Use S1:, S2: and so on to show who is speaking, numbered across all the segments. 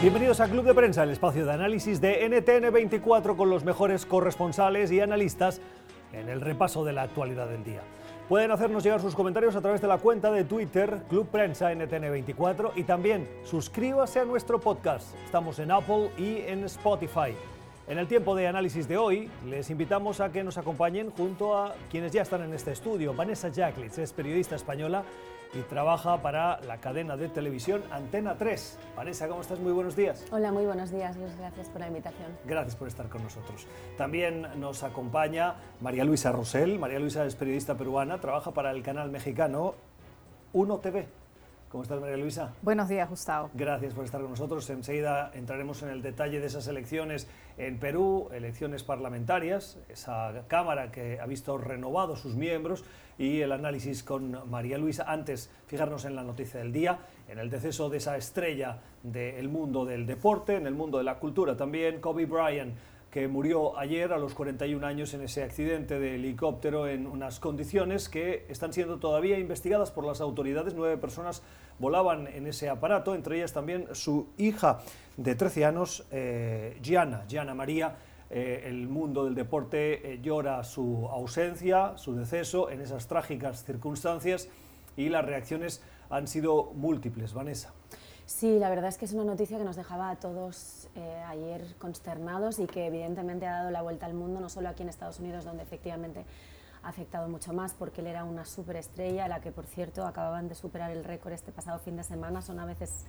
S1: Bienvenidos a Club de Prensa, el espacio de análisis de NTN24 con los mejores corresponsales y analistas en el repaso de la actualidad del día. Pueden hacernos llegar sus comentarios a través de la cuenta de Twitter Club Prensa NTN24 y también suscríbase a nuestro podcast. Estamos en Apple y en Spotify. En el tiempo de análisis de hoy, les invitamos a que nos acompañen junto a quienes ya están en este estudio. Vanessa Jacklitz es periodista española y trabaja para la cadena de televisión Antena 3. Vanessa, ¿cómo estás? Muy buenos días.
S2: Hola, muy buenos días. Muchas gracias por la invitación.
S1: Gracias por estar con nosotros. También nos acompaña María Luisa Rosell. María Luisa es periodista peruana, trabaja para el canal mexicano 1 TV. ¿Cómo estás, María Luisa?
S3: Buenos días, Gustavo.
S1: Gracias por estar con nosotros. Enseguida entraremos en el detalle de esas elecciones en Perú, elecciones parlamentarias, esa Cámara que ha visto renovados sus miembros y el análisis con María Luisa. Antes, fijarnos en la noticia del día, en el deceso de esa estrella del mundo del deporte, en el mundo de la cultura también, Kobe Bryant murió ayer a los 41 años en ese accidente de helicóptero en unas condiciones que están siendo todavía investigadas por las autoridades. Nueve personas volaban en ese aparato, entre ellas también su hija de 13 años, eh, Gianna, Gianna María. Eh, el mundo del deporte eh, llora su ausencia, su deceso en esas trágicas circunstancias y las reacciones han sido múltiples. Vanessa.
S2: Sí, la verdad es que es una noticia que nos dejaba a todos eh, ayer consternados y que evidentemente ha dado la vuelta al mundo, no solo aquí en Estados Unidos, donde efectivamente ha afectado mucho más, porque él era una superestrella, la que por cierto acababan de superar el récord este pasado fin de semana, son a veces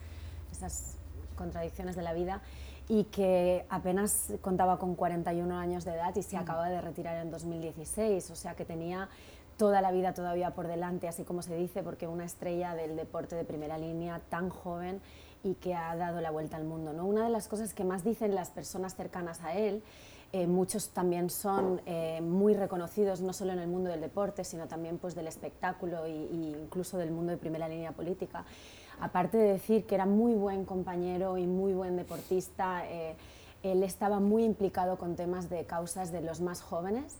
S2: esas contradicciones de la vida, y que apenas contaba con 41 años de edad y se acaba de retirar en 2016, o sea que tenía toda la vida todavía por delante, así como se dice, porque una estrella del deporte de primera línea tan joven y que ha dado la vuelta al mundo. ¿no? Una de las cosas que más dicen las personas cercanas a él, eh, muchos también son eh, muy reconocidos, no solo en el mundo del deporte, sino también pues, del espectáculo e incluso del mundo de primera línea política. Aparte de decir que era muy buen compañero y muy buen deportista, eh, él estaba muy implicado con temas de causas de los más jóvenes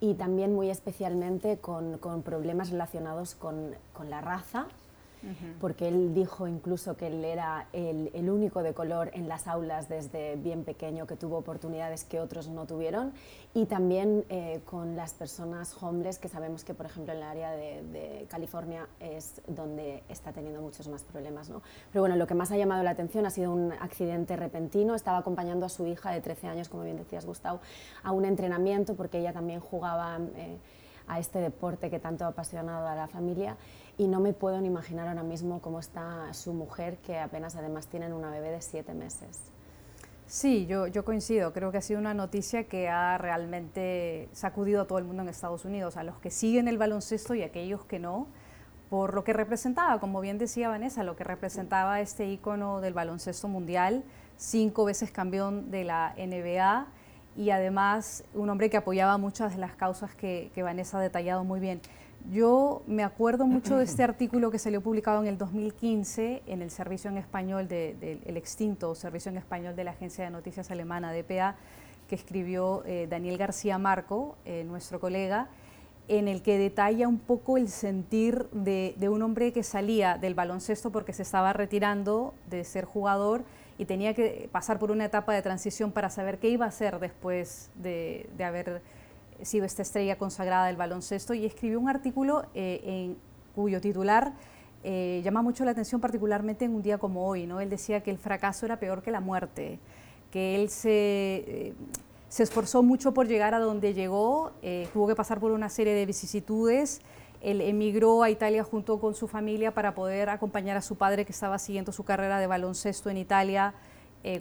S2: y también muy especialmente con, problemas relacionados con la raza porque él dijo incluso que él era el, el, único de color en las aulas desde bien pequeño que tuvo oportunidades que otros no tuvieron y también eh, con las personas homeless que sabemos que por ejemplo en el área de, de, California es donde está teniendo muchos más problemas. ¿no? Pero bueno, lo que más ha llamado la atención ha sido un accidente repentino. Estaba acompañando a su hija de 13 años, como bien decías Gustavo, a un entrenamiento porque ella también jugaba eh, a este deporte que tanto ha apasionado a la familia y no me puedo ni imaginar ahora mismo cómo está su mujer, que apenas además tienen una bebé de siete meses.
S3: Sí, yo, yo coincido. Creo que ha sido una noticia que ha realmente sacudido a todo el mundo en Estados Unidos, a los que siguen el baloncesto y a aquellos que no, por lo que representaba, como bien decía Vanessa, lo que representaba este ícono del baloncesto mundial, cinco veces campeón de la NBA y además un hombre que apoyaba muchas de las causas que, que Vanessa ha detallado muy bien. Yo me acuerdo mucho de este artículo que salió publicado en el 2015 en el servicio en español del de, extinto servicio en español de la agencia de noticias alemana DPA que escribió eh, Daniel García Marco, eh, nuestro colega, en el que detalla un poco el sentir de, un hombre que salía del baloncesto porque se estaba retirando de ser jugador y tenía que pasar por una etapa de transición para saber qué iba a hacer después de, de haber sido esta estrella consagrada del baloncesto y escribió un artículo eh, en cuyo titular eh, llama mucho la atención particularmente en un día como hoy. ¿no? Él decía que el fracaso era peor que la muerte, que él se, eh, se esforzó mucho por llegar a donde llegó, tuvo que pasar por una serie de vicisitudes, él emigró a Italia junto con su familia para poder acompañar a su padre que estaba siguiendo su carrera de baloncesto en Italia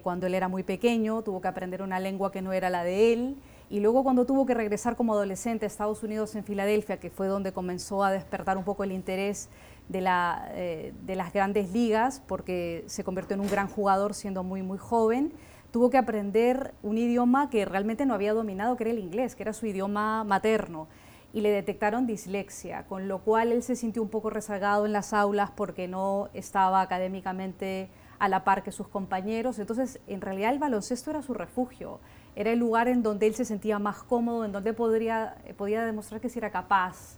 S3: cuando él era muy pequeño, tuvo que aprender una lengua que no era la de él y luego cuando tuvo que regresar como adolescente a Estados Unidos en Filadelfia, que fue donde comenzó a despertar un poco el interés eh, de las grandes ligas, porque se convirtió en un gran jugador siendo muy, muy joven, tuvo que aprender un idioma que realmente no había dominado, que era el inglés, que era su idioma materno, y le detectaron dislexia, con lo cual él se sintió un poco rezagado en las aulas porque no estaba académicamente a la par que sus compañeros. Entonces, en realidad el baloncesto era su refugio era el lugar en donde él se sentía más cómodo, en donde podría, podía demostrar que sí era capaz.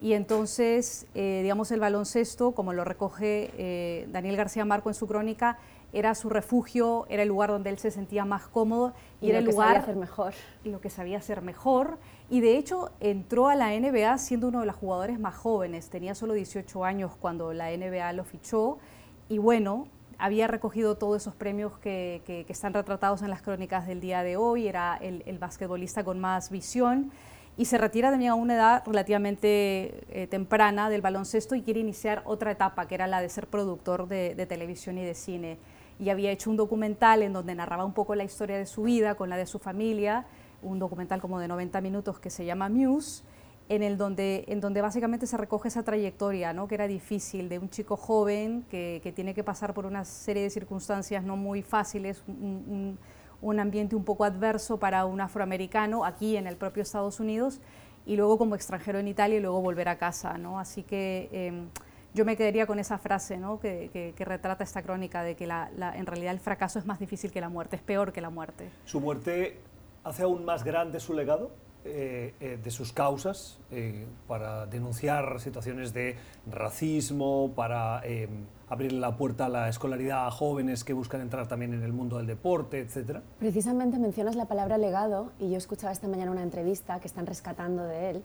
S3: Y entonces, eh, digamos, el baloncesto, como lo recoge eh, Daniel García Marco en su crónica, era su refugio, era el lugar donde él se sentía más cómodo
S2: y, era
S3: el
S2: lugar
S3: sabía
S2: hacer mejor.
S3: lo que sabía hacer mejor. Y de hecho entró a la NBA siendo uno de los jugadores más jóvenes, tenía solo 18 años cuando la NBA lo fichó y bueno, había recogido todos esos premios que, están retratados en las crónicas del día de hoy, era el, basquetbolista con más visión. Y se retira también a una edad relativamente eh, temprana del baloncesto y quiere iniciar otra etapa, que era la de ser productor de televisión y de cine. Y había hecho un documental en donde narraba un poco la historia de su vida con la de su familia, un documental como de 90 minutos que se llama Muse, en, el donde, en donde básicamente se recoge esa trayectoria, ¿no? que era difícil, de un chico joven que, que tiene que pasar por una serie de circunstancias no muy fáciles, un, un, ambiente un poco adverso para un afroamericano aquí en el propio Estados Unidos, y luego como extranjero en Italia y luego volver a casa. ¿no? Así que... Eh, yo me quedaría con esa frase ¿no? que, retrata esta crónica de que la, en realidad el fracaso es más difícil que la muerte, es peor que la muerte.
S1: ¿Su muerte hace aún más grande su legado? Eh, eh, de sus causas eh, para denunciar situaciones de racismo, para abrir la puerta a la escolaridad a jóvenes que buscan entrar también en el mundo del deporte, etcétera?
S2: Precisamente mencionas la palabra legado y yo escuchaba esta mañana una entrevista que están rescatando de él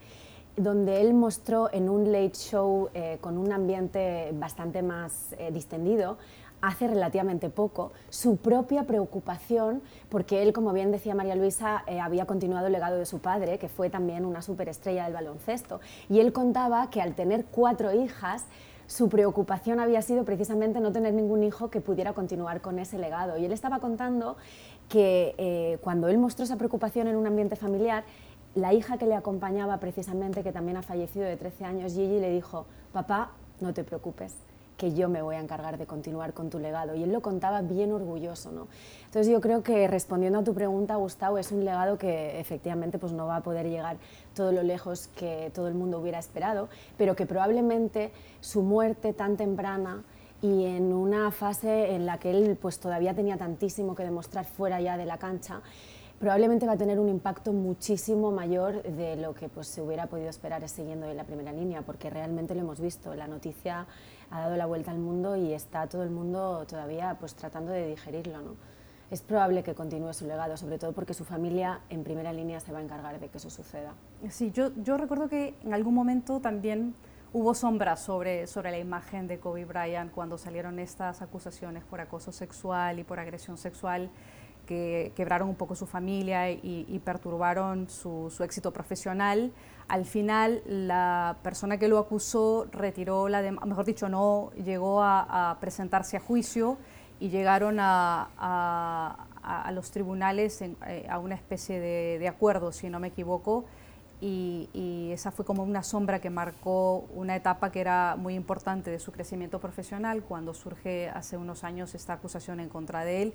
S2: donde él mostró en un late show con un ambiente bastante más distendido, hace relativamente poco, su propia preocupación, porque él, como bien decía María Luisa, eh, había continuado el legado de su padre, que fue también una superestrella del baloncesto, y él contaba que al tener cuatro hijas, su preocupación había sido precisamente no tener ningún hijo que pudiera continuar con ese legado. Y él estaba contando que cuando él mostró esa preocupación en un ambiente familiar, la hija que le acompañaba precisamente, que también ha fallecido de 13 años, Gigi, le dijo, papá, no te preocupes, que yo me voy a encargar de continuar con tu legado. Y él lo contaba bien orgulloso. ¿no? Entonces yo creo que respondiendo a tu pregunta, Gustavo, es un legado que efectivamente pues, no va a poder llegar todo lo lejos que todo el mundo hubiera esperado, pero que probablemente su muerte tan temprana y en una fase en la que él pues, todavía tenía tantísimo que demostrar fuera ya de la cancha, probablemente va a tener un impacto muchísimo mayor de lo que pues, se hubiera podido esperar siguiendo en la primera línea, porque realmente lo hemos visto, la noticia ha dado la vuelta al mundo y está todo el mundo todavía pues, tratando de digerirlo. ¿no? Es probable que continúe su legado, sobre todo porque su familia en primera línea se va a encargar de que eso suceda.
S3: Sí, yo, yo recuerdo que en algún momento también hubo sombras sobre, sobre la imagen de Kobe Bryant cuando salieron estas acusaciones por acoso sexual y por agresión sexual que quebraron un poco su familia y, perturbaron su, éxito profesional. Al final, la persona que lo acusó retiró la mejor dicho, no llegó a, presentarse a juicio y llegaron a, los tribunales eh, a una especie de, acuerdo, si no me equivoco, y, esa fue como una sombra que marcó una etapa que era muy importante de su crecimiento profesional. Cuando surge hace unos años esta acusación en contra de él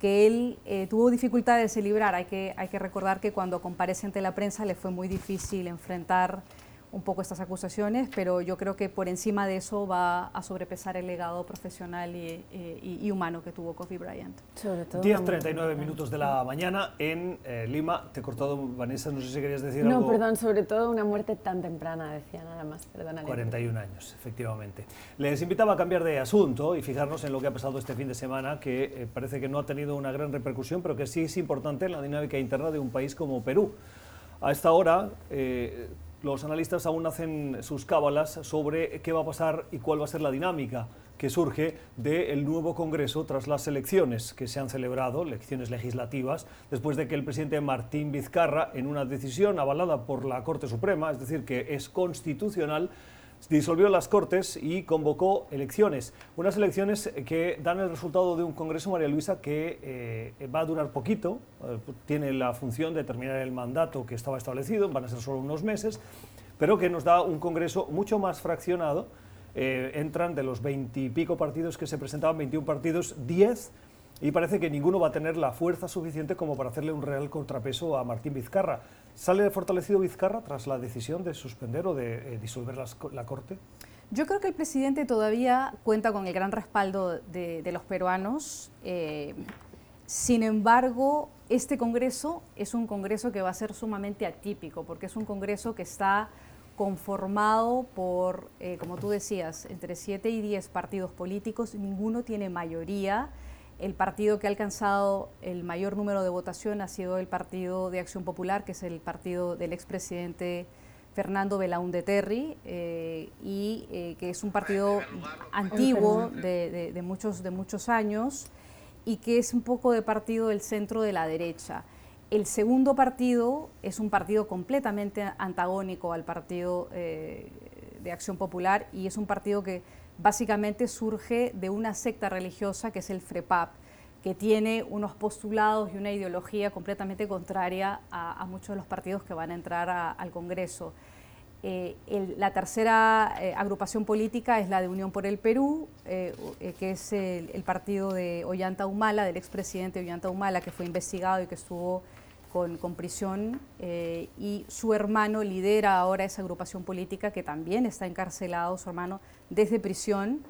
S3: que él eh, tuvo dificultades de librar. Hay que, hay que recordar que cuando comparece ante la prensa le fue muy difícil enfrentar un poco estas acusaciones, pero yo creo que por encima de eso va a sobrepesar el legado profesional y, y, humano que tuvo Kobe Bryant.
S1: 10.39 minutos de la mañana en eh, Lima. Te he cortado, Vanessa, no sé si querías decir
S2: algo.
S1: No,
S2: perdón, sobre todo una muerte tan temprana, decía nada más, perdona.
S1: 41 años, efectivamente. Les invitaba a cambiar de asunto y fijarnos en lo que ha pasado este fin de semana, que eh, parece que no ha tenido una gran repercusión, pero que sí es importante en la dinámica interna de un país como Perú. A esta hora... Eh, los analistas aún hacen sus cábalas sobre qué va a pasar y cuál va a ser la dinámica que surge del nuevo Congreso tras las elecciones que se han celebrado, elecciones legislativas, después de que el presidente Martín Vizcarra, en una decisión avalada por la Corte Suprema, es decir, que es constitucional, disolvió las Cortes y convocó elecciones. Unas elecciones que dan el resultado de un Congreso, María Luisa, que eh, va a durar poquito, eh, tiene la función de terminar el mandato que estaba establecido, van a ser solo unos meses, pero que nos da un Congreso mucho más fraccionado. Eh, entran de los veintipico partidos que se presentaban, 21 partidos, 10 y parece que ninguno va a tener la fuerza suficiente como para hacerle un real contrapeso a Martín Vizcarra. ¿Sale fortalecido Vizcarra tras la decisión de suspender o de eh, disolver la Corte?
S3: Yo creo que el presidente todavía cuenta con el gran respaldo de, los peruanos. Eh, sin embargo, este Congreso es un Congreso que va a ser sumamente atípico, porque es un Congreso que está conformado por, eh, como tú decías, entre 7 y 10 partidos políticos, ninguno tiene mayoría el partido que ha alcanzado el mayor número de votación ha sido el Partido de Acción Popular, que es el partido del expresidente Fernando Belaúnde Terry, eh, y eh, que es un partido antiguo de, muchos, de muchos años y que es un poco de partido del centro de la derecha. El segundo partido es un partido completamente antagónico al partido eh, de Acción Popular y es un partido que básicamente surge de una secta religiosa que es el FREPAP, que tiene unos postulados y una ideología completamente contraria a, muchos de los partidos que van a entrar al Congreso. Eh, la tercera eh, agrupación política es la de Unión por el Perú, eh, que es el, partido de Ollanta Humala, del expresidente Ollanta Humala, que fue investigado y que estuvo con, con prisión, y su hermano lidera ahora esa agrupación política que también está encarcelado, su hermano, desde prisión.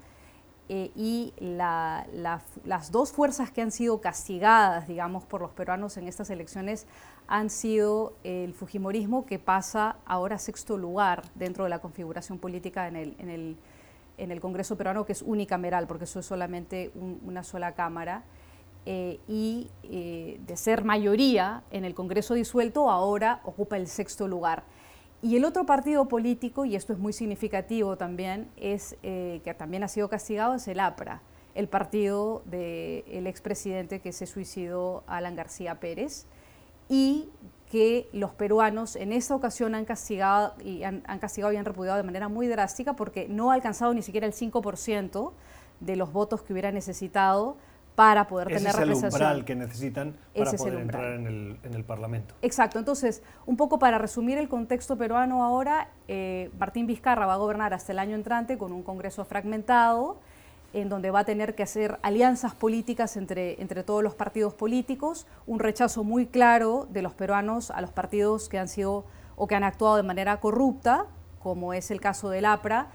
S3: Eh, y las dos fuerzas que han sido castigadas, digamos, por los peruanos en estas elecciones han sido el Fujimorismo, que pasa ahora a sexto lugar dentro de la configuración política en el, en el, en el Congreso peruano, que es unicameral, porque eso es solamente una sola Cámara, eh, y eh, de ser mayoría en el Congreso disuelto, ahora ocupa el sexto lugar. Y el otro partido político, y esto es muy significativo también, es eh, que también ha sido castigado, es el APRA, el partido del expresidente que se suicidó, Alan García Pérez, y que los peruanos en esta ocasión han castigado y han, han castigado y han repudiado de manera muy drástica porque no ha alcanzado ni siquiera el 5% de los votos que hubiera necesitado para poder tener.
S1: Ese es el umbral que necesitan para poder entrar en el, Parlamento.
S3: Exacto. Entonces, un poco para resumir el contexto peruano ahora, eh, Martín Vizcarra va a gobernar hasta el año entrante con un Congreso fragmentado, en donde va a tener que hacer alianzas políticas entre, entre todos los partidos políticos, un rechazo muy claro de los peruanos a los partidos que han sido o que han actuado de manera corrupta, como es el caso del APRA,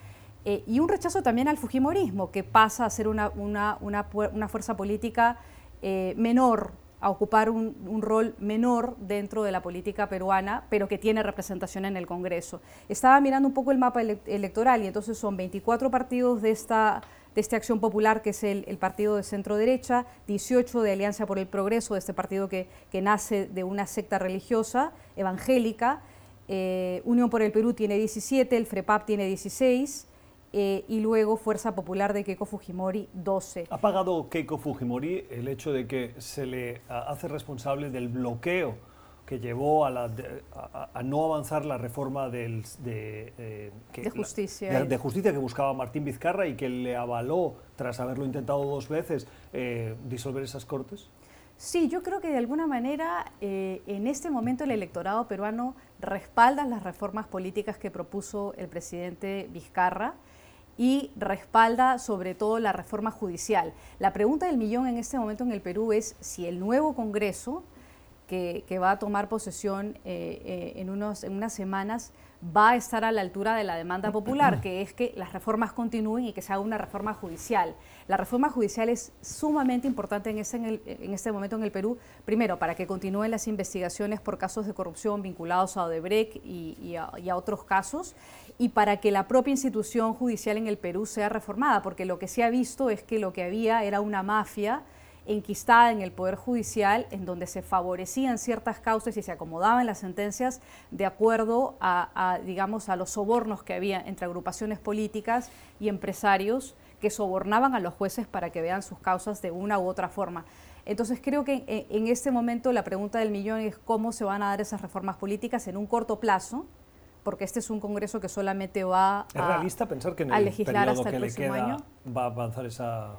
S3: eh, y un rechazo también al Fujimorismo, que pasa a ser una, una, una, fuerza política eh, menor, a ocupar un, un, rol menor dentro de la política peruana, pero que tiene representación en el Congreso. Estaba mirando un poco el mapa electoral y entonces son 24 partidos de esta, de esta acción popular, que es el, el partido de centro derecha, 18 de Alianza por el Progreso, de este partido que, que nace de una secta religiosa evangélica, eh, Unión por el Perú tiene 17, el FREPAP tiene 16, eh, y luego Fuerza Popular de Keiko Fujimori 12.
S1: ¿Ha pagado Keiko Fujimori el hecho de que se le hace responsable del bloqueo que llevó a, la, a, no avanzar la reforma del,
S3: de, eh, de, justicia.
S1: de, justicia que buscaba Martín Vizcarra y que le avaló, tras haberlo intentado dos veces, eh, disolver esas cortes?
S3: Sí, yo creo que de alguna manera en este momento el electorado peruano respalda las reformas políticas que propuso el presidente Vizcarra y respalda sobre todo la reforma judicial. La pregunta del millón en este momento en el Perú es si el nuevo Congreso, que, va a tomar posesión eh, eh, en, unos, en unas semanas, va a estar a la altura de la demanda popular, que es que las reformas continúen y que se haga una reforma judicial. La reforma judicial es sumamente importante en este, en, momento en el Perú, primero, para que continúen las investigaciones por casos de corrupción vinculados a Odebrecht y, a, otros casos, y para que la propia institución judicial en el Perú sea reformada, porque lo que se ha visto es que lo que había era una mafia enquistada en el Poder Judicial, en donde se favorecían ciertas causas y se acomodaban las sentencias de acuerdo a, digamos, a los sobornos que había entre agrupaciones políticas y empresarios que sobornaban a los jueces para que vean sus causas de una u otra forma. Entonces creo que en, este momento la pregunta del millón es cómo se van a dar esas reformas políticas en un corto plazo, porque este es un Congreso que solamente va a,
S1: ¿Es realista pensar que en el legislar hasta el próximo año va a avanzar esa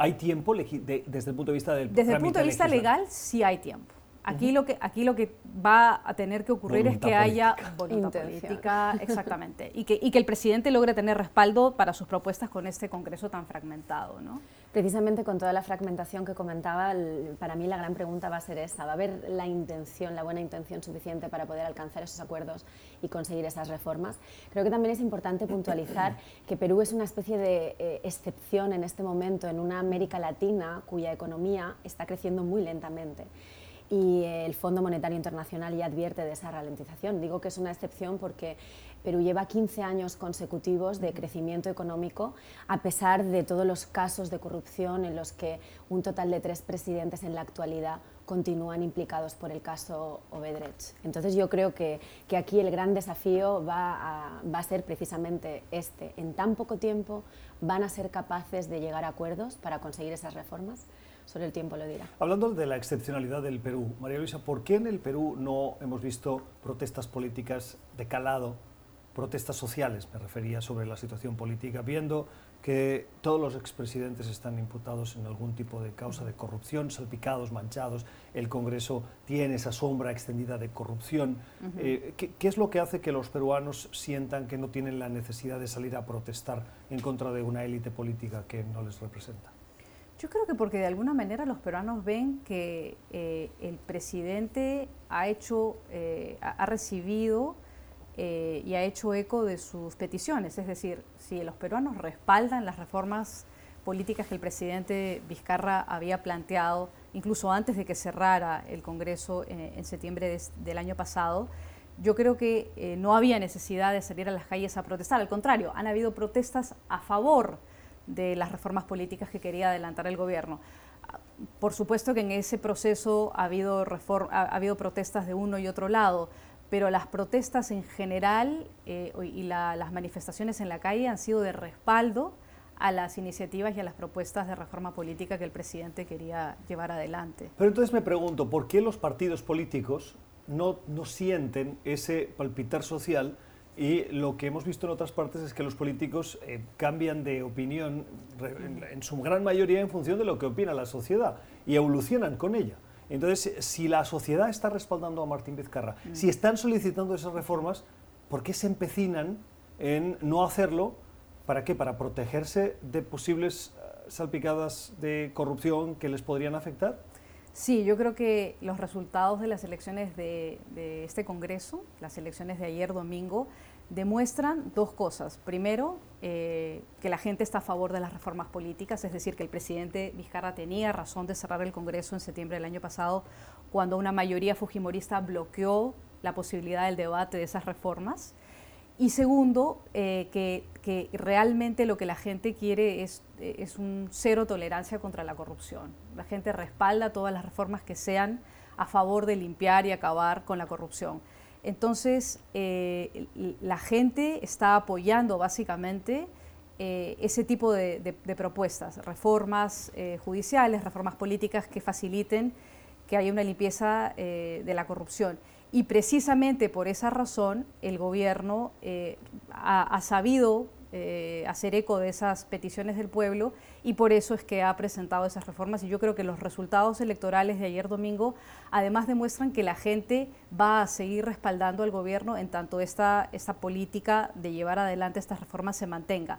S1: ¿Hay tiempo desde el punto de vista del
S3: Desde el punto de vista legal, sí hay tiempo. Aquí, lo que, aquí lo que va a tener que ocurrir es que haya voluntad política, exactamente, y que, y que el presidente logre tener respaldo para sus propuestas con este Congreso tan fragmentado. ¿no?
S2: Precisamente con toda la fragmentación que comentaba, para mí la gran pregunta va a ser esa, ¿va a haber la intención, la buena intención suficiente para poder alcanzar esos acuerdos y conseguir esas reformas? Creo que también es importante puntualizar que Perú es una especie de eh, excepción en este momento en una América Latina cuya economía está creciendo muy lentamente y el Fondo Monetario Internacional ya advierte de esa ralentización. Digo que es una excepción porque Perú lleva 15 años consecutivos de crecimiento económico, a pesar de todos los casos de corrupción en los que un total de tres presidentes en la actualidad continúan implicados por el caso Obedrecht. Entonces yo creo que, que aquí el gran desafío va a, va a ser precisamente este. En tan poco tiempo van a ser capaces de llegar a acuerdos para conseguir esas reformas sobre el tiempo lo dirá.
S1: Hablando de la excepcionalidad del Perú, María Luisa, ¿por qué en el Perú no hemos visto protestas políticas de calado, protestas sociales, me refería sobre la situación política, viendo que todos los expresidentes están imputados en algún tipo de causa de corrupción, salpicados, manchados, el Congreso tiene esa sombra extendida de corrupción. eh, ¿qué, ¿Qué es lo que hace que los peruanos sientan que no tienen la necesidad de salir a protestar en contra de una élite política que no les representa?
S3: Yo creo que porque de alguna manera los peruanos ven que eh, el presidente ha hecho, eh, ha recibido eh, y ha hecho eco de sus peticiones. Es decir, si los peruanos respaldan las reformas políticas que el presidente Vizcarra había planteado, incluso antes de que cerrara el Congreso en septiembre de, del año pasado, yo creo que eh, no había necesidad de salir a las calles a protestar. Al contrario, han habido protestas a favor de las reformas políticas que quería adelantar el gobierno. Por supuesto que en ese proceso ha habido protestas de uno y otro lado, pero las protestas en general eh, y la, las manifestaciones en la calle han sido de respaldo a las iniciativas y a las propuestas de reforma política que el presidente quería llevar adelante.
S1: Pero entonces me pregunto, ¿por qué los partidos políticos no, no sienten ese palpitar social y lo que hemos visto en otras partes es que los políticos eh, cambian de opinión en, su gran mayoría en función de lo que opina la sociedad y evolucionan con ella. Entonces, si la sociedad está respaldando a Martín Vizcarra, mm. si están solicitando esas reformas, ¿por qué se empecinan en no hacerlo? ¿Para qué? Para protegerse de posibles uh, salpicadas de corrupción que les podrían afectar.
S3: Sí, yo creo que los resultados de las elecciones de, de, este Congreso, las elecciones de ayer domingo, demuestran dos cosas. Primero, eh, que la gente está a favor de las reformas políticas, es decir, que el presidente Vizcarra tenía razón de cerrar el Congreso en septiembre del año pasado, cuando una mayoría fujimorista bloqueó la posibilidad del debate de esas reformas. Y segundo, eh, que, realmente lo que la gente quiere es, es un cero tolerancia contra la corrupción. La gente respalda todas las reformas que sean a favor de limpiar y acabar con la corrupción. Entonces, eh, la gente está apoyando básicamente eh, ese tipo de, propuestas, reformas eh, judiciales, reformas políticas que faciliten que haya una limpieza de la corrupción. Y precisamente por esa razón el gobierno ha, sabido eh, hacer eco de esas peticiones del pueblo y por eso es que ha presentado esas reformas. Y yo creo que los resultados electorales de ayer domingo además demuestran que la gente va a seguir respaldando al gobierno en tanto esta, esta política de llevar adelante estas reformas se mantenga.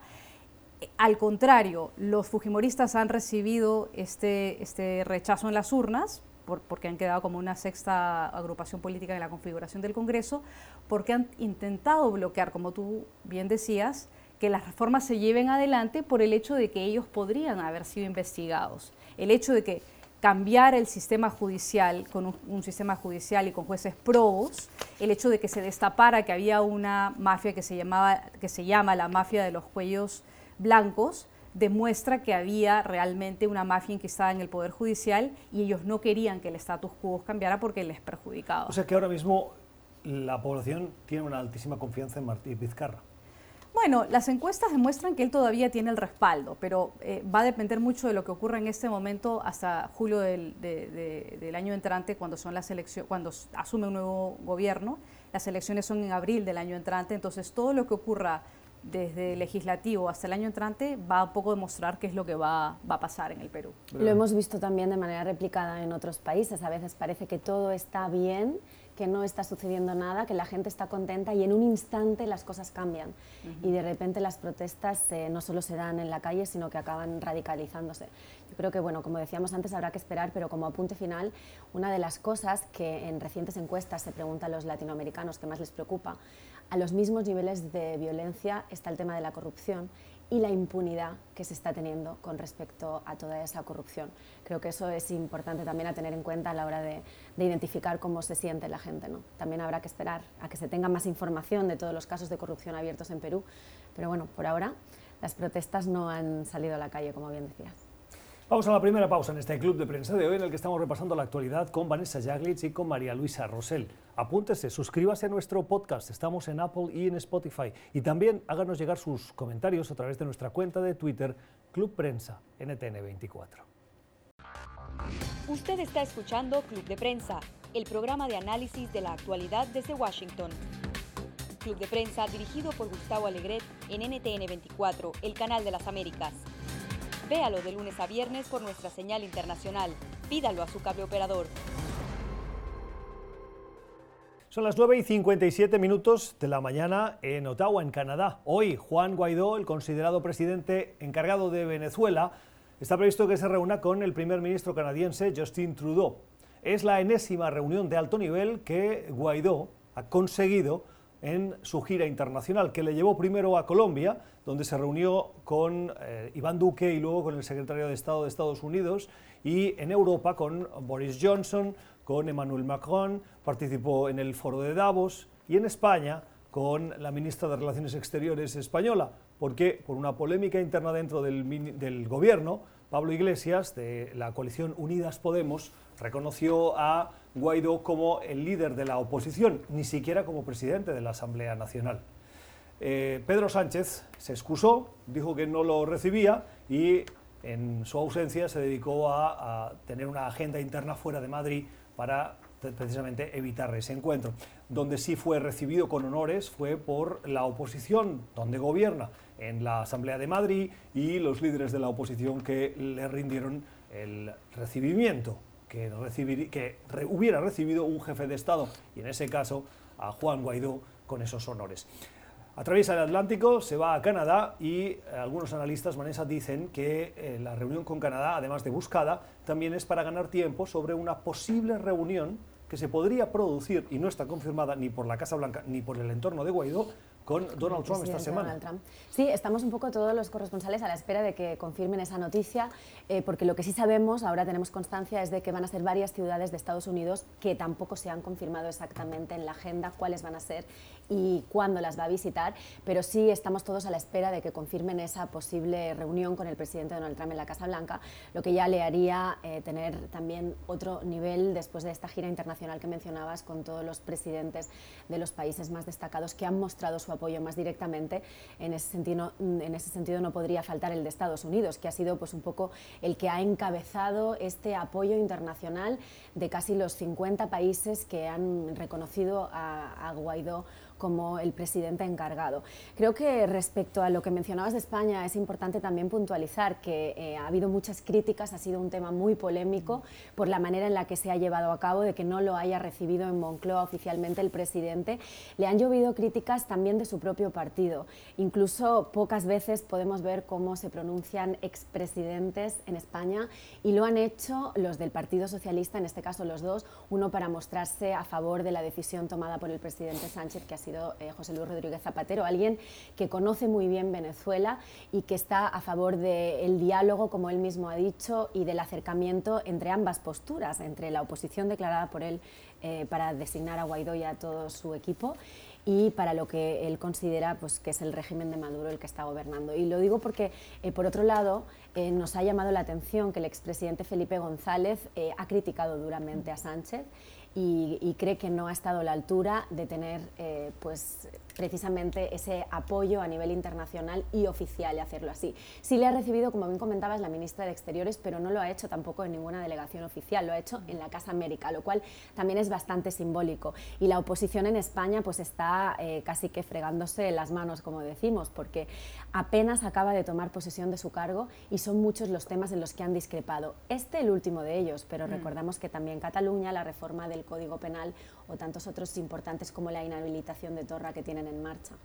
S3: Al contrario, los fujimoristas han recibido este, este rechazo en las urnas, por, porque han quedado como una sexta agrupación política en la configuración del Congreso, porque han intentado bloquear, como tú bien decías, que las reformas se lleven adelante por el hecho de que ellos podrían haber sido investigados. El hecho de que cambiar el sistema judicial con un, sistema judicial y con jueces probos, el hecho de que se destapara que había una mafia que se, llamaba, que se llama la mafia de los cuellos blancos, demuestra que había realmente una mafia enquistada en el Poder Judicial y ellos no querían que el status quo cambiara porque les perjudicaba.
S1: O sea que ahora mismo la población tiene una altísima confianza en Martí Vizcarra.
S3: Bueno, las encuestas demuestran que él todavía tiene el respaldo, pero eh, va a depender mucho de lo que ocurra en este momento hasta julio del, de, de, del año entrante, cuando son las elecciones, cuando asume un nuevo gobierno. Las elecciones son en abril del año entrante, entonces todo lo que ocurra desde el legislativo hasta el año entrante va a poco demostrar qué es lo que va a pasar en el Perú.
S2: Lo hemos visto también de manera replicada en otros países. A veces parece que todo está bien, que no está sucediendo nada, que la gente está contenta y en un instante las cosas cambian. Uh -huh. Y de repente las protestas eh, no solo se dan en la calle, sino que acaban radicalizándose. Yo creo que, bueno, como decíamos antes, habrá que esperar, pero como apunte final, una de las cosas que en recientes encuestas se pregunta a los latinoamericanos que más les preocupa, a los mismos niveles de violencia está el tema de la corrupción y la impunidad que se está teniendo con respecto a toda esa corrupción. Creo que eso es importante también a tener en cuenta a la hora de, identificar cómo se siente la gente. ¿no? También habrá que esperar a que se tenga más información de todos los casos de corrupción abiertos en Perú, pero bueno, por ahora las protestas no han salido a la calle, como bien decías.
S1: Vamos a la primera pausa en este club de prensa de hoy en el que estamos repasando la actualidad con Vanessa Jaglitz y con María Luisa Rosell. Apúntese, suscríbase a nuestro podcast, estamos en Apple y en Spotify. Y también háganos llegar sus comentarios a través de nuestra cuenta de Twitter, Club Prensa NTN24.
S4: Usted está escuchando Club de Prensa, el programa de análisis de la actualidad desde Washington. Club de Prensa dirigido por Gustavo Alegret en NTN24, el canal de las Américas. Véalo de lunes a viernes por nuestra señal internacional. Pídalo a su cable operador.
S1: Son las 9 y 57 minutos de la mañana en Ottawa, en Canadá. Hoy, Juan Guaidó, el considerado presidente encargado de Venezuela, está previsto que se reúna con el primer ministro canadiense Justin Trudeau. Es la enésima reunión de alto nivel que Guaidó ha conseguido en su gira internacional, que le llevó primero a Colombia, donde se reunió con eh, Iván Duque y luego con el secretario de Estado de Estados Unidos, y en Europa con Boris Johnson, con Emmanuel Macron, participó en el foro de Davos, y en España con la ministra de Relaciones Exteriores española, porque por una polémica interna dentro del, del gobierno, Pablo Iglesias, de la coalición Unidas Podemos, reconoció a Guaidó como el líder de la oposición, ni siquiera como presidente de la Asamblea Nacional. Eh, Pedro Sánchez se excusó, dijo que no lo recibía y en su ausencia se dedicó a, tener una agenda interna fuera de Madrid para precisamente evitar ese encuentro. Donde sí fue recibido con honores fue por la oposición, donde gobierna, en la Asamblea de Madrid y los líderes de la oposición que le rindieron el recibimiento que, que hubiera recibido un jefe de Estado, y en ese caso a Juan Guaidó con esos honores. Atraviesa el Atlántico, se va a Canadá y algunos analistas, Vanessa, dicen que eh, la reunión con Canadá, además de buscada, también es para ganar tiempo sobre una posible reunión que se podría producir, y no está confirmada ni por la Casa Blanca ni por el entorno de Guaidó, con Donald Trump esta semana.
S2: Sí, estamos un poco todos los corresponsales a la espera de que confirmen esa noticia, eh, porque lo que sí sabemos, ahora tenemos constancia, es de que van a ser varias ciudades de Estados Unidos que tampoco se han confirmado exactamente en la agenda cuáles van a ser y cuándo las va a visitar, pero sí estamos todos a la espera de que confirmen esa posible reunión con el presidente Donald Trump en la Casa Blanca, lo que ya le haría eh, tener también otro nivel después de esta gira internacional que mencionabas con todos los presidentes de los países más destacados que han mostrado su apoyo más directamente. En ese sentido, en ese sentido no podría faltar el de Estados Unidos, que ha sido pues, un poco el que ha encabezado este apoyo internacional de casi los 50 países que han reconocido a, a Guaidó como el presidente encargado. Creo que respecto a lo que mencionabas de España es importante también puntualizar que eh, ha habido muchas críticas, ha sido un tema muy polémico por la manera en la que se ha llevado a cabo, de que no lo haya recibido en Moncloa oficialmente el presidente. Le han llovido críticas también de su propio partido. Incluso pocas veces podemos ver cómo se pronuncian expresidentes en España y lo han hecho los del Partido Socialista, en este caso los dos, uno para mostrarse a favor de la decisión tomada por el presidente Sánchez, que ha sido eh, José Luis Rodríguez Zapatero, alguien que conoce muy bien Venezuela y que está a favor del diálogo, como él mismo ha dicho, y del acercamiento entre ambas posturas, entre la oposición declarada por él eh, para designar a Guaidó y a todo su equipo y para lo que él considera pues, que es el régimen de Maduro el que está gobernando. Y lo digo porque, eh, por otro lado, nos ha llamado la atención que el expresidente Felipe González ha criticado duramente a Sánchez y, cree que no ha estado a la altura de tener eh, pues, precisamente ese apoyo a nivel internacional y oficial y hacerlo así. Sí le ha recibido, como bien comentabas, la ministra de Exteriores, pero no lo ha hecho tampoco en ninguna delegación oficial, lo ha hecho en la Casa América, lo cual también es bastante simbólico. Y la oposición en España pues está eh, casi que fregándose las manos, como decimos, porque apenas acaba de tomar posesión de su cargo y son muchos los temas en los que han discrepado. Este el último de ellos, pero mm. recordamos que también Cataluña, la reforma del Código Penal o tantos otros importantes como la inhabilitación de Torra que tienen en marcha.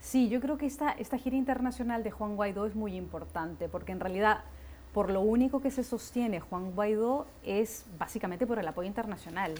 S3: Sí, yo creo que esta, gira internacional de Juan Guaidó es muy importante porque en realidad por lo único que se sostiene Juan Guaidó es básicamente por el apoyo internacional.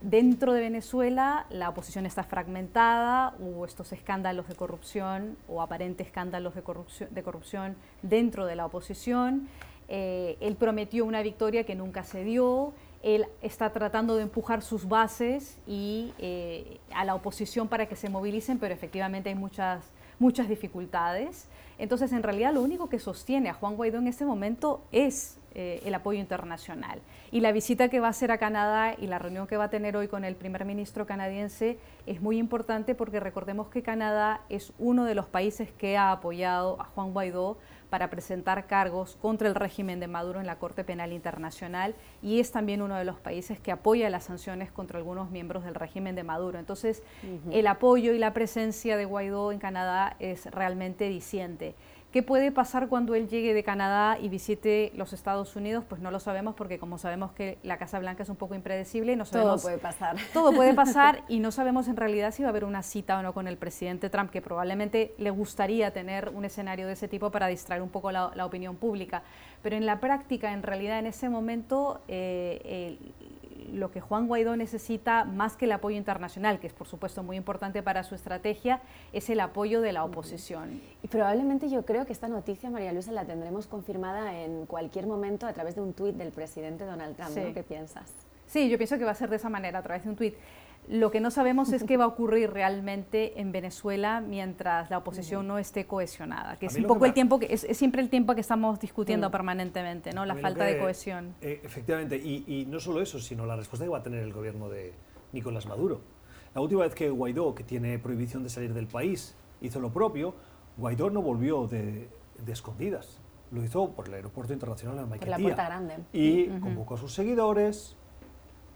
S3: Dentro de Venezuela la oposición está fragmentada, hubo estos escándalos de corrupción o aparentes escándalos de corrupción, de corrupción dentro de la oposición. Eh, él prometió una victoria que nunca se dio, él está tratando de empujar sus bases y eh, a la oposición para que se movilicen, pero efectivamente hay muchas, muchas dificultades. Entonces, en realidad, lo único que sostiene a Juan Guaidó en este momento es eh, el apoyo internacional. Y la visita que va a hacer a Canadá y la reunión que va a tener hoy con el primer ministro canadiense es muy importante porque recordemos que Canadá es uno de los países que ha apoyado a Juan Guaidó para presentar cargos contra el régimen de Maduro en la Corte Penal Internacional y es también uno de los países que apoya las sanciones contra algunos miembros del régimen de Maduro. Entonces, el apoyo y la presencia de Guaidó en Canadá es realmente diciente. ¿Qué puede pasar cuando él llegue de Canadá y visite los Estados Unidos? Pues no lo sabemos porque como sabemos que la Casa Blanca es un poco impredecible, no sabemos...
S2: Todo puede pasar.
S3: Todo puede pasar y no sabemos en realidad si va a haber una cita o no con el presidente Trump, que probablemente le gustaría tener un escenario de ese tipo para distraer un poco la, opinión pública. Pero en la práctica, en realidad, en ese momento, eh, lo que Juan Guaidó necesita, más que el apoyo internacional, que es por supuesto muy importante para su estrategia, es el apoyo de la oposición.
S2: Y probablemente yo creo que esta noticia, María Luisa, la tendremos confirmada en cualquier momento a través de un tuit del presidente Donald Trump. ¿Qué piensas?
S3: Sí, yo pienso que va a ser de esa manera, a través de un tuit. Lo que no sabemos es qué va a ocurrir realmente en Venezuela mientras la oposición no esté cohesionada, que es un poco el tiempo que es, siempre el tiempo que estamos discutiendo mm. permanentemente, ¿no? La falta de cohesión.
S1: Eh, efectivamente, y, no solo eso, sino la respuesta que va a tener el gobierno de Nicolás Maduro. La última vez que Guaidó, que tiene prohibición de salir del país, hizo lo propio, Guaidó no volvió de, escondidas. Lo hizo por el aeropuerto internacional de Maiquetía.
S2: Por la puerta grande.
S1: Y convocó a sus seguidores,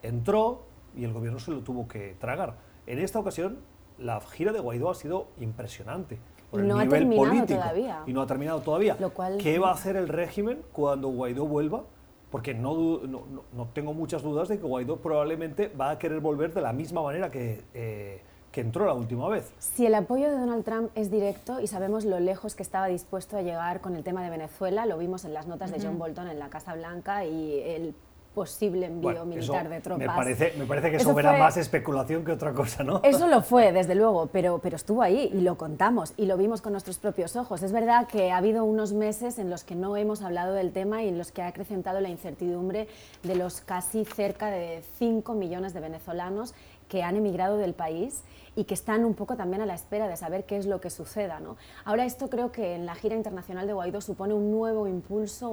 S1: entró, y el gobierno se lo tuvo que tragar. En esta ocasión, la gira de Guaidó ha sido impresionante.
S2: Por no el nivel ha terminado político, todavía.
S1: Y no ha terminado todavía. ¿Qué va a hacer el régimen cuando Guaidó vuelva? Porque no, no, no, tengo muchas dudas de que Guaidó probablemente va a querer volver de la misma manera que, eh, que entró la última vez.
S2: Si el apoyo de Donald Trump es directo y sabemos lo lejos que estaba dispuesto a llegar con el tema de Venezuela, lo vimos en las notas de John Bolton en la Casa Blanca y el posible envío militar de tropas.
S1: Me parece, me parece que eso, era más especulación que otra cosa, ¿no?
S2: Eso lo fue, desde luego, pero, pero estuvo ahí y lo contamos y lo vimos con nuestros propios ojos. Es verdad que ha habido unos meses en los que no hemos hablado del tema y en los que ha acrecentado la incertidumbre de los casi cerca de 5 millones de venezolanos que han emigrado del país y que están un poco también a la espera de saber qué es lo que suceda. ¿no? Ahora esto creo que en la gira internacional de Guaidó supone un nuevo impulso,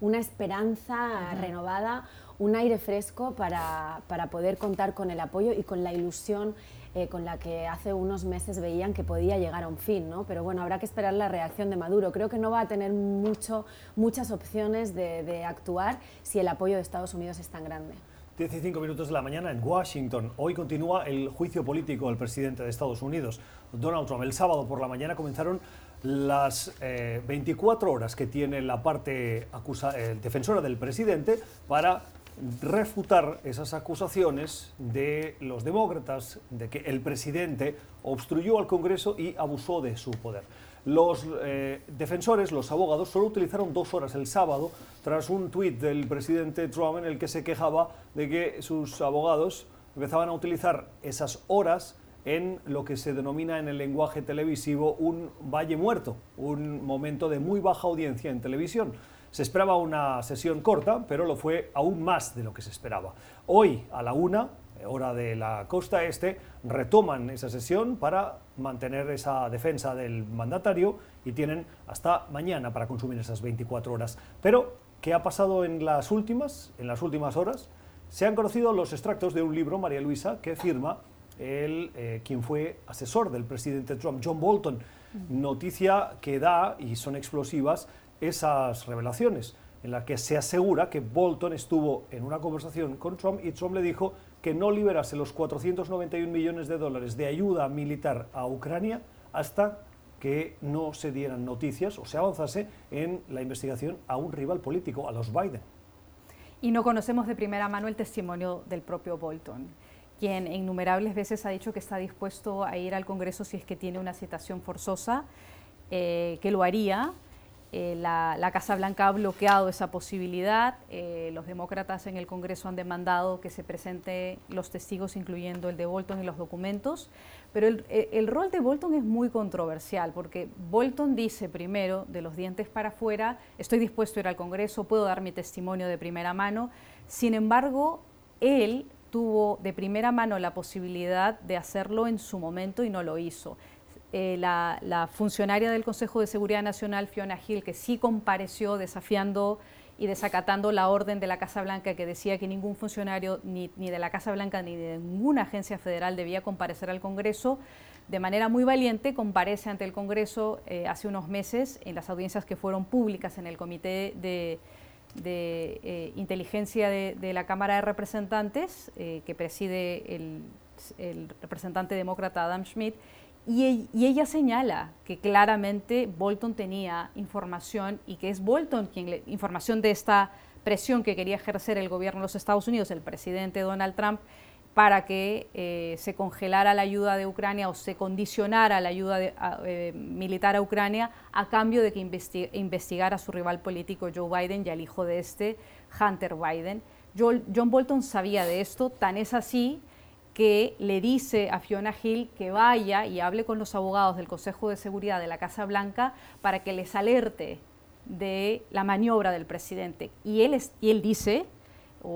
S2: una esperanza renovada, un aire fresco para, para, poder contar con el apoyo y con la ilusión eh, con la que hace unos meses veían que podía llegar a un fin, ¿no? Pero bueno, habrá que esperar la reacción de Maduro. Creo que no va a tener mucho, muchas opciones de, de actuar si el apoyo de Estados Unidos es tan grande.
S1: 15 minutos de la mañana en Washington. Hoy continúa el juicio político del presidente de Estados Unidos, Donald Trump. El sábado por la mañana comenzaron las 24 eh, horas que tiene la parte eh, defensora del presidente para refutar esas acusaciones de los demócratas de que el presidente obstruyó al Congreso y abusó de su poder. Los eh, defensores, los abogados, solo utilizaron dos horas el sábado tras un tuit del presidente Trump en el que se quejaba de que sus abogados empezaban a utilizar esas horas en lo que se denomina en el lenguaje televisivo un valle muerto, un momento de muy baja audiencia en televisión. Se esperaba una sesión corta, pero lo fue aún más de lo que se esperaba. Hoy, a la una, hora de la costa este, retoman esa sesión para mantener esa defensa del mandatario y tienen hasta mañana para consumir esas 24 horas. Pero, ¿qué ha pasado en las últimas, en las últimas horas? Se han conocido los extractos de un libro, María Luisa, que firma el, eh, quien fue asesor del presidente Trump, John Bolton. Noticia que da, y son explosivas, esas revelaciones, en la que se asegura que Bolton estuvo en una conversación con Trump y Trump le dijo que no liberase los 491 millones de dólares de ayuda militar a Ucrania hasta que no se dieran noticias o se avanzase en la investigación a un rival político, a los Biden.
S3: Y no conocemos de primera mano el testimonio del propio Bolton, quien innumerables veces ha dicho que está dispuesto a ir al Congreso si es que tiene una citación forzosa, eh, que lo haría, Eh, la, Casa Blanca ha bloqueado esa posibilidad. Eh, los demócratas en el Congreso han demandado que se presenten los testigos, incluyendo el de Bolton y los documentos. Pero el, eh, el, rol de Bolton es muy controversial, porque Bolton dice primero, de los dientes para afuera, estoy dispuesto a ir al Congreso, puedo dar mi testimonio de primera mano. Sin embargo, él tuvo de primera mano la posibilidad de hacerlo en su momento y no lo hizo. Eh, la, funcionaria del Consejo de Seguridad Nacional, Fiona Hill, que sí compareció desafiando y desacatando la orden de la Casa Blanca que decía que ningún funcionario ni, de la Casa Blanca ni de ninguna agencia federal debía comparecer al Congreso, de manera muy valiente comparece ante el Congreso eh, hace unos meses en las audiencias que fueron públicas en el Comité de, eh, Inteligencia de, la Cámara de Representantes, que preside el, el representante demócrata Adam Schmidt, y, ella señala que claramente Bolton tenía información y que es Bolton quien le, información de esta presión que quería ejercer el gobierno de los Estados Unidos, el presidente Donald Trump, para que eh, se congelara la ayuda de Ucrania o se condicionara la ayuda eh, militar a Ucrania a cambio de que investigara a su rival político Joe Biden y al hijo de este, Hunter Biden. John Bolton sabía de esto, tan es así que le dice a Fiona Hill que vaya y hable con los abogados del Consejo de Seguridad de la Casa Blanca para que les alerte de la maniobra del presidente. Y él, y él dice,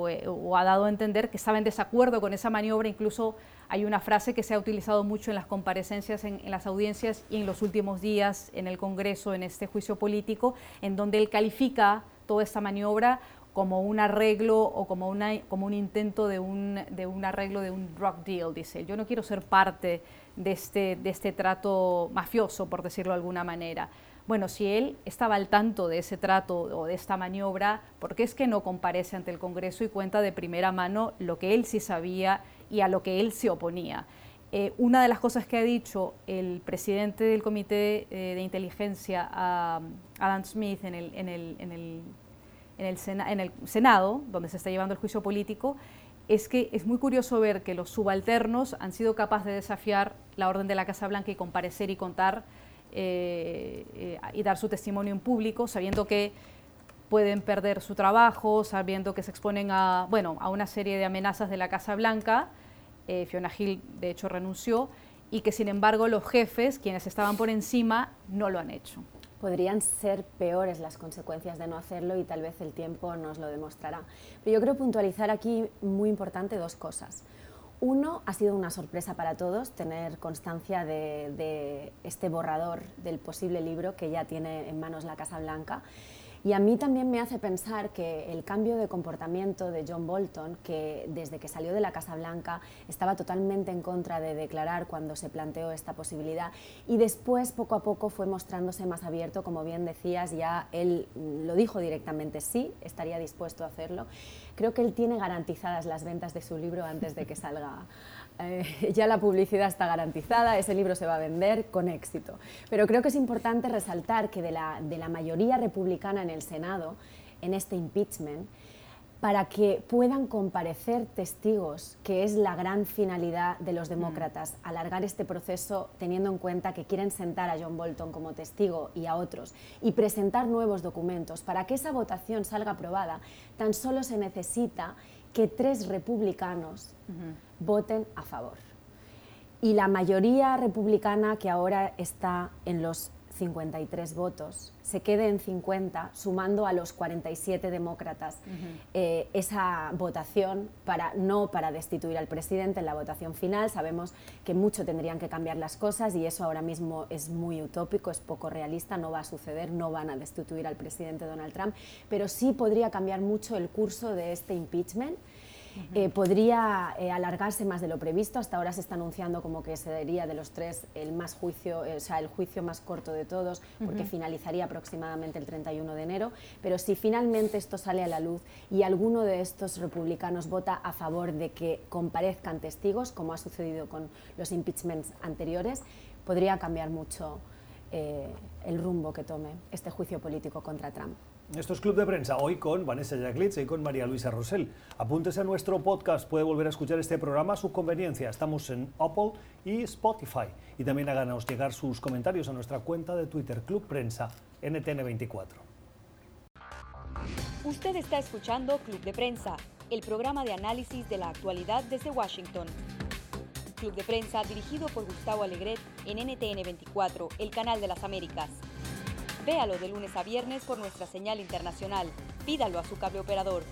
S3: eh, o, ha dado a entender, que estaba en desacuerdo con esa maniobra. Incluso hay una frase que se ha utilizado mucho en las comparecencias, en, las audiencias y en los últimos días en el Congreso, en este juicio político, en donde él califica toda esta maniobra como un arreglo o como, una, como un intento de un, de un arreglo de un drug deal, dice. Yo no quiero ser parte de este, de este trato mafioso, por decirlo de alguna manera. Bueno, si él estaba al tanto de ese trato o de esta maniobra, ¿por qué es que no comparece ante el Congreso y cuenta de primera mano lo que él sí sabía y a lo que él se oponía? Eh, una de las cosas que ha dicho el presidente del Comité eh, de Inteligencia, Adam Smith, en el, en el, en el en el, Senado, donde se está llevando el juicio político, es que es muy curioso ver que los subalternos han sido capaces de desafiar la orden de la Casa Blanca y comparecer y contar eh, eh, y dar su testimonio en público, sabiendo que pueden perder su trabajo, sabiendo que se exponen a, bueno, a una serie de amenazas de la Casa Blanca. Eh, Fiona Hill, de hecho, renunció y que, sin embargo, los jefes, quienes estaban por encima, no lo han hecho
S2: podrían ser peores las consecuencias de no hacerlo y tal vez el tiempo nos lo demostrará. Pero yo creo puntualizar aquí muy importante dos cosas. Uno, ha sido una sorpresa para todos tener constancia de, de este borrador del posible libro que ya tiene en manos la Casa Blanca y a mí también me hace pensar que el cambio de comportamiento de John Bolton, que desde que salió de la Casa Blanca estaba totalmente en contra de declarar cuando se planteó esta posibilidad, y después poco a poco fue mostrándose más abierto, como bien decías, ya él lo dijo directamente, sí, estaría dispuesto a hacerlo. Creo que él tiene garantizadas las ventas de su libro antes de que salga eh, ya la publicidad está garantizada, ese libro se va a vender con éxito. Pero creo que es importante resaltar que de la, de la mayoría republicana en el Senado, en este impeachment, para que puedan comparecer testigos, que es la gran finalidad de los demócratas, mm. alargar este proceso teniendo en cuenta que quieren sentar a John Bolton como testigo y a otros y presentar nuevos documentos. Para que esa votación salga aprobada, tan solo se necesita que tres republicanos voten a favor. Y la mayoría republicana que ahora está en los 53 votos, se quede en 50, sumando a los 47 demócratas eh, esa votación, para, no para destituir al presidente en la votación final. Sabemos que mucho tendrían que cambiar las cosas y eso ahora mismo es muy utópico, es poco realista, no va a suceder, no van a destituir al presidente Donald Trump, pero sí podría cambiar mucho el curso de este impeachment eh, podría eh, alargarse más de lo previsto. Hasta ahora se está anunciando como que sería de los tres el más juicio, eh, o sea, el juicio más corto de todos, porque finalizaría aproximadamente el 31 de enero. Pero si finalmente esto sale a la luz y alguno de estos republicanos vota a favor de que comparezcan testigos, como ha sucedido con los impeachments anteriores, podría cambiar mucho el rumbo que tome este juicio político contra Trump.
S1: Esto es Club de Prensa, hoy con Vanessa Jaclitz y con María Luisa Rosell. Apúntese a nuestro podcast, puede volver a escuchar este programa a su conveniencia. Estamos en Apple y Spotify. Y también háganos llegar sus comentarios a nuestra cuenta de Twitter, Club Prensa NTN 24.
S4: Usted está escuchando Club de Prensa, el programa de análisis de la actualidad desde Washington. Club de Prensa dirigido por Gustavo Alegret en NTN 24, el canal de las Américas. Véalo de lunes a viernes por nuestra señal internacional. Pídalo a su cable operador.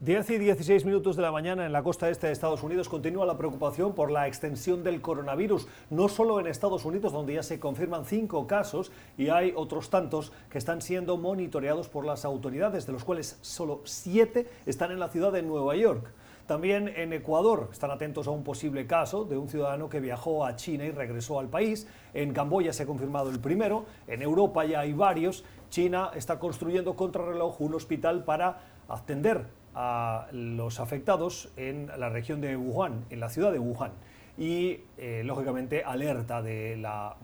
S1: 10 y 16 minutos de la mañana en la costa este de Estados Unidos continúa la preocupación por la extensión del coronavirus, no solo en Estados Unidos, donde ya se confirman cinco casos y hay otros tantos que están siendo monitoreados por las autoridades, de los cuales solo siete están en la ciudad de Nueva York. También en Ecuador están atentos a un posible caso de un ciudadano que viajó a China y regresó al país. En Camboya se ha confirmado el primero. En Europa ya hay varios. China está construyendo contrarreloj un hospital para atender a los afectados en la región de Wuhan, en la ciudad de Wuhan. Y, eh, lógicamente, alerta de la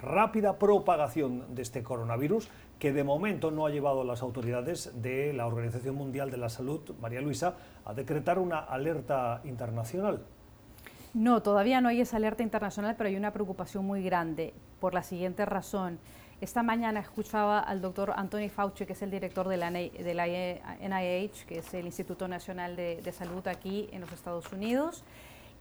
S1: rápida propagación de este coronavirus que de momento no ha llevado a las autoridades de la Organización Mundial de la Salud, María Luisa, a decretar una alerta internacional.
S3: No, todavía no hay esa alerta internacional, pero hay una preocupación muy grande por la siguiente razón. Esta mañana escuchaba al doctor Anthony Fauci, que es el director de la, NIH, que es el Instituto Nacional de, de Salud aquí en los Estados Unidos,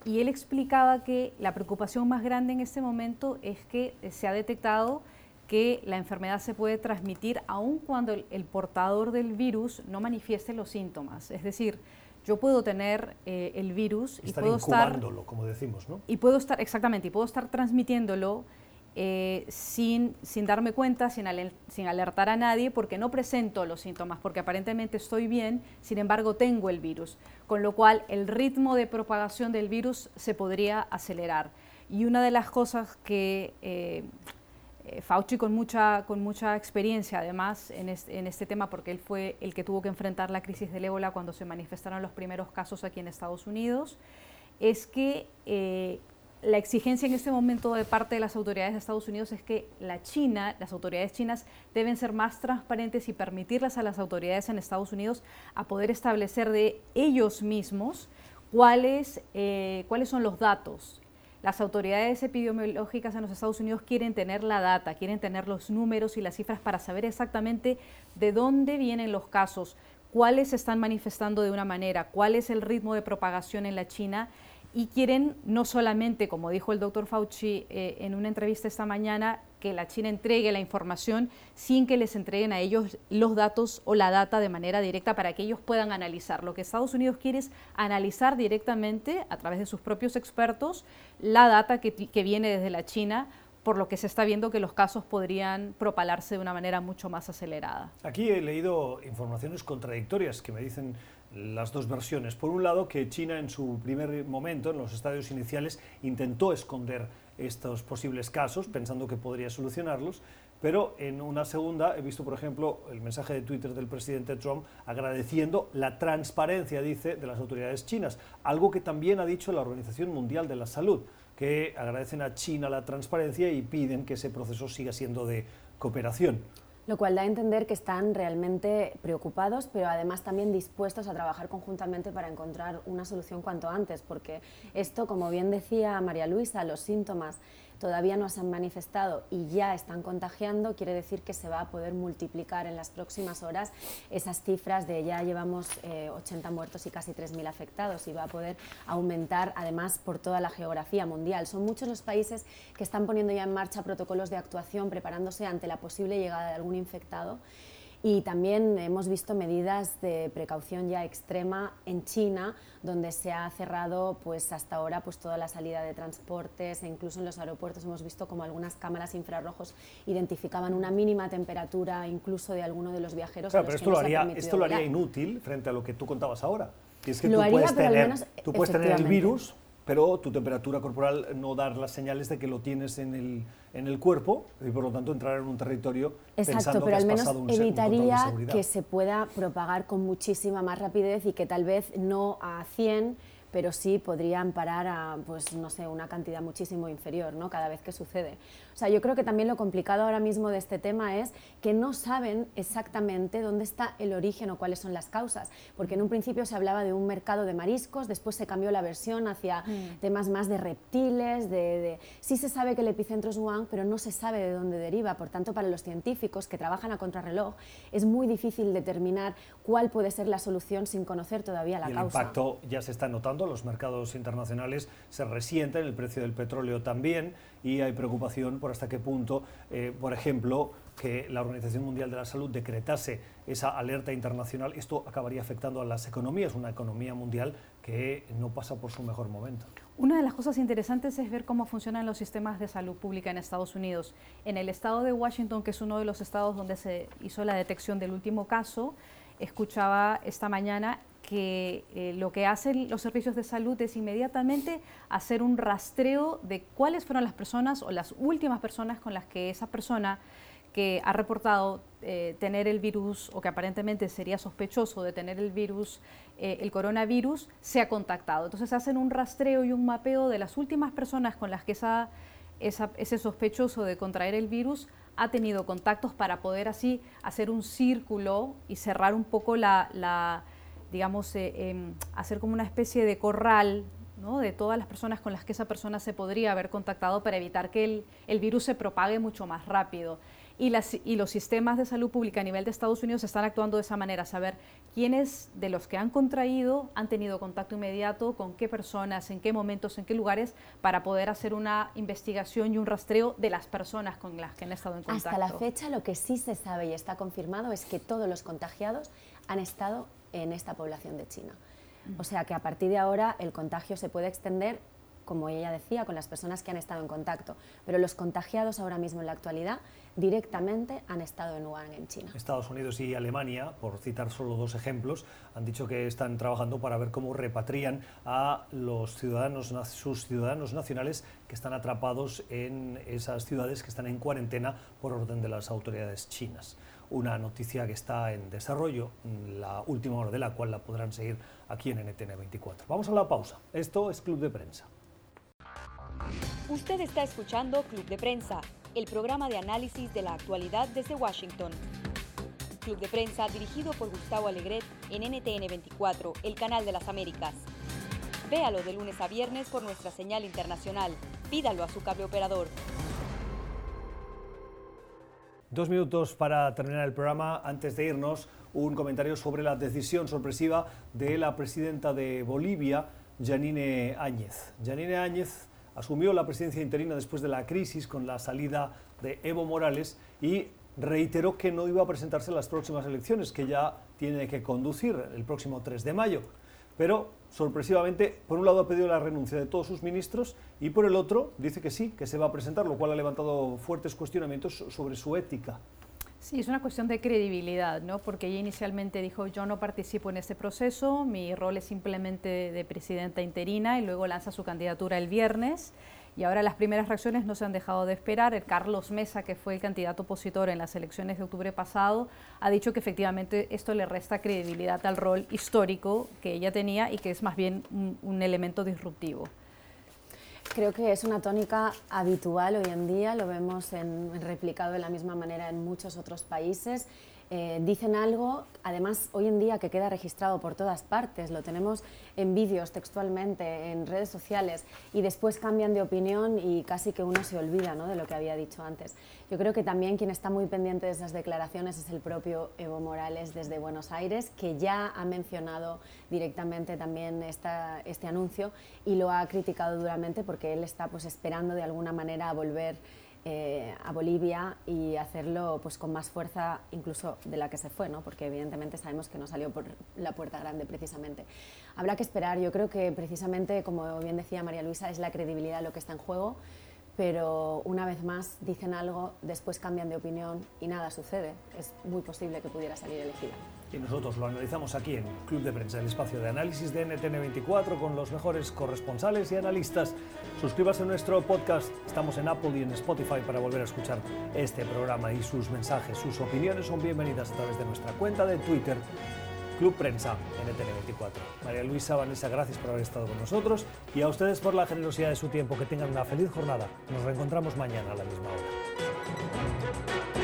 S3: y él explicaba que la preocupación más grande en este momento es que se ha detectado que la enfermedad se puede transmitir aun cuando el, portador del virus no manifieste los síntomas. Es decir, yo puedo tener eh, el virus
S1: y
S3: puedo
S1: estar como decimos, ¿no?
S3: Y puedo estar exactamente y puedo estar transmitiéndolo eh, sin, sin darme cuenta, sin, sin alertar a nadie, porque no presento los síntomas, porque aparentemente estoy bien, sin embargo tengo el virus, con lo cual el ritmo de propagación del virus se podría acelerar. Y una de las cosas que eh, eh, Fauci con mucha, con mucha experiencia además en este, tema porque él fue el que tuvo que enfrentar la crisis del ébola cuando se manifestaron los primeros casos aquí en Estados Unidos, es que eh, la exigencia en este momento de parte de las autoridades de Estados Unidos es que la China, las autoridades chinas deben ser más transparentes y permitirlas a las autoridades en Estados Unidos a poder establecer de ellos mismos cuáles, eh, cuáles son los datos las autoridades epidemiológicas en los Estados Unidos quieren tener la data, quieren tener los números y las cifras para saber exactamente de dónde vienen los casos, cuáles se están manifestando de una manera, cuál es el ritmo de propagación en la China. Y quieren no solamente, como dijo el doctor Fauci eh, en una entrevista esta mañana, que la China entregue la información sin que les entreguen a ellos los datos o la data de manera directa para que ellos puedan analizar. Lo que Estados Unidos quiere es analizar directamente, a través de sus propios expertos, la data que, que viene desde la China por lo que se está viendo que los casos podrían propalarse de una manera mucho más acelerada.
S1: Aquí he leído informaciones contradictorias que me dicen las dos versiones. Por un lado, que China en su primer momento, en los estadios iniciales, intentó esconder estos posibles casos, pensando que podría solucionarlos, pero en una segunda he visto, por ejemplo, el mensaje de Twitter del presidente Trump agradeciendo la transparencia, dice, de las autoridades chinas, algo que también ha dicho la Organización Mundial de la Salud, que agradecen a China la transparencia y piden que ese proceso siga siendo de cooperación.
S2: Lo cual da a entender que están realmente preocupados, pero además también dispuestos a trabajar conjuntamente para encontrar una solución cuanto antes, porque esto, como bien decía María Luisa, los síntomas todavía no se han manifestado y ya están contagiando, quiere decir que se va a poder multiplicar en las próximas horas esas cifras de ya llevamos 80 eh, muertos y casi 3.000 afectados y va a poder aumentar además por toda la geografía mundial. Son muchos los países que están poniendo ya en marcha protocolos de actuación preparándose ante la posible llegada de algún infectado y también hemos visto medidas de precaución ya extrema en China, donde se ha cerrado pues hasta ahora pues toda la salida de transportes e incluso en los aeropuertos hemos visto como algunas cámaras infrarrojos identificaban una mínima temperatura incluso de alguno de los viajeros.
S1: pero esto, lo haría, esto lo haría inútil frente a lo que tú contabas ahora.
S2: es que tú, puedes tener,
S1: tú puedes tener el virus, pero tu temperatura corporal no dar las señales de que lo tienes en el, en el cuerpo y por lo tanto entrar en un territorio
S2: Exacto,
S1: pensando
S2: pero
S1: que
S2: al menos
S1: un,
S2: evitaría que se pueda propagar con muchísima más rapidez y que tal vez no a 100 pero sí podrían parar a, pues no sé, una cantidad muchísimo inferior, ¿no? Cada vez que sucede. O sea, yo creo que también lo complicado ahora mismo de este tema es que no saben exactamente dónde está el origen o cuáles son las causas, porque en un principio se hablaba de un mercado de mariscos, después se cambió la versión hacia mm. temas más de reptiles, de, sí se sabe que el epicentro es Wuhan, pero no se sabe de dónde deriva, por tanto para los científicos que trabajan a contrarreloj es muy difícil determinar cuál puede ser la solución sin conocer todavía la
S1: y
S2: causa.
S1: El impacto ya se está notando, los mercados internacionales se resienten, el precio del petróleo también y hay preocupación por hasta qué punto, eh, por ejemplo, que la Organización Mundial de la Salud decretase esa alerta internacional, esto acabaría afectando a las economías, una economía mundial que no pasa por su mejor momento.
S3: Una de las cosas interesantes es ver cómo funcionan los sistemas de salud pública en Estados Unidos. En el estado de Washington, que es uno de los estados donde se hizo la detección del último caso, escuchaba esta mañana que eh, lo que hacen los servicios de salud es inmediatamente hacer un rastreo de cuáles fueron las personas o las últimas personas con las que esa persona que ha reportado eh, tener el virus o que aparentemente sería sospechoso de tener el virus, eh, el coronavirus, se ha contactado. Entonces hacen un rastreo y un mapeo de las últimas personas con las que esa, ese sospechoso de contraer el virus ha tenido contactos para poder así hacer un círculo y cerrar un poco la, digamos, eh, em, hacer como una especie de corral de todas las personas con las que esa persona se podría haber contactado para evitar que el, el virus se propague mucho más rápido y, las, y los sistemas de salud pública a nivel de Estados Unidos están actuando de esa manera, saber quiénes de los que han contraído han tenido contacto inmediato, con qué personas, en qué momentos, en qué lugares, para poder hacer una investigación y un rastreo de las personas con las que han estado en contacto.
S2: Hasta la fecha lo que sí se sabe y está confirmado es que todos los contagiados han estado en esta población de China. O sea que a partir de ahora el contagio se puede extender como ella decía, con las personas que han estado en contacto. Pero los contagiados ahora mismo en la actualidad directamente han estado en Wuhan, en China.
S1: Estados Unidos y Alemania, por citar solo dos ejemplos, han dicho que están trabajando para ver cómo repatrian a los ciudadanos, sus ciudadanos nacionales que están atrapados en esas ciudades que están en cuarentena por orden de las autoridades chinas. Una noticia que está en desarrollo, la última hora de la cual la podrán seguir aquí en NTN 24. Vamos a la pausa. Esto es Club de Prensa.
S4: Usted está escuchando Club de Prensa, el programa de análisis de la actualidad desde Washington. Club de Prensa dirigido por Gustavo Alegret en NTN 24, el canal de las Américas. Véalo de lunes a viernes por nuestra señal internacional. Pídalo a su cable operador.
S1: Dos minutos para terminar el programa. Antes de irnos, un comentario sobre la decisión sorpresiva de la presidenta de Bolivia, Janine Áñez. Janine Áñez asumió la presidencia interina después de la crisis con la salida de Evo Morales y reiteró que no iba a presentarse en las próximas elecciones, que ya tiene que conducir el próximo 3 de mayo. Pero, sorpresivamente, por un lado ha pedido la renuncia de todos sus ministros y por el otro dice que sí, que se va a presentar, lo cual ha levantado fuertes cuestionamientos sobre su ética.
S3: Sí, es una cuestión de credibilidad, ¿no? Porque ella inicialmente dijo, yo no participo en este proceso, mi rol es simplemente de presidenta interina y luego lanza su candidatura el viernes. Y ahora las primeras reacciones no se han dejado de esperar. El Carlos Mesa, que fue el candidato opositor en las elecciones de octubre pasado, ha dicho que efectivamente esto le resta credibilidad al rol histórico que ella tenía y que es más bien un elemento disruptivo.
S2: Creo que es una tónica habitual hoy en día, lo vemos replicado de la misma manera en muchos otros países eh, dicen algo, además hoy en día que queda registrado por todas partes, lo tenemos en vídeos textualmente, en redes sociales, y después cambian de opinión y casi que uno se olvida ¿no? de lo que había dicho antes. Yo creo que también quien está muy pendiente de esas declaraciones es el propio Evo Morales desde Buenos Aires, que ya ha mencionado directamente también esta, este anuncio y lo ha criticado duramente porque él está pues, esperando de alguna manera a volver eh, a Bolivia y hacerlo pues, con más fuerza incluso de la que se fue, ¿no? porque evidentemente sabemos que no salió por la puerta grande precisamente. Habrá que esperar, yo creo que precisamente, como bien decía María Luisa, es la credibilidad lo que está en juego pero una vez más dicen algo, después cambian de opinión y nada sucede. Es muy posible que pudiera salir elegida.
S1: Y nosotros lo analizamos aquí en Club de Prensa, el espacio de análisis de NTN24 con los mejores corresponsales y analistas. Suscríbase a nuestro podcast, estamos en Apple y en Spotify para volver a escuchar este programa y sus mensajes, sus opiniones son bienvenidas a través de nuestra cuenta de Twitter Club Prensa NTN24. María Luisa, Vanessa, gracias por haber estado con nosotros y a ustedes por la generosidad de su tiempo. Que tengan una feliz jornada. Nos reencontramos mañana a la misma hora.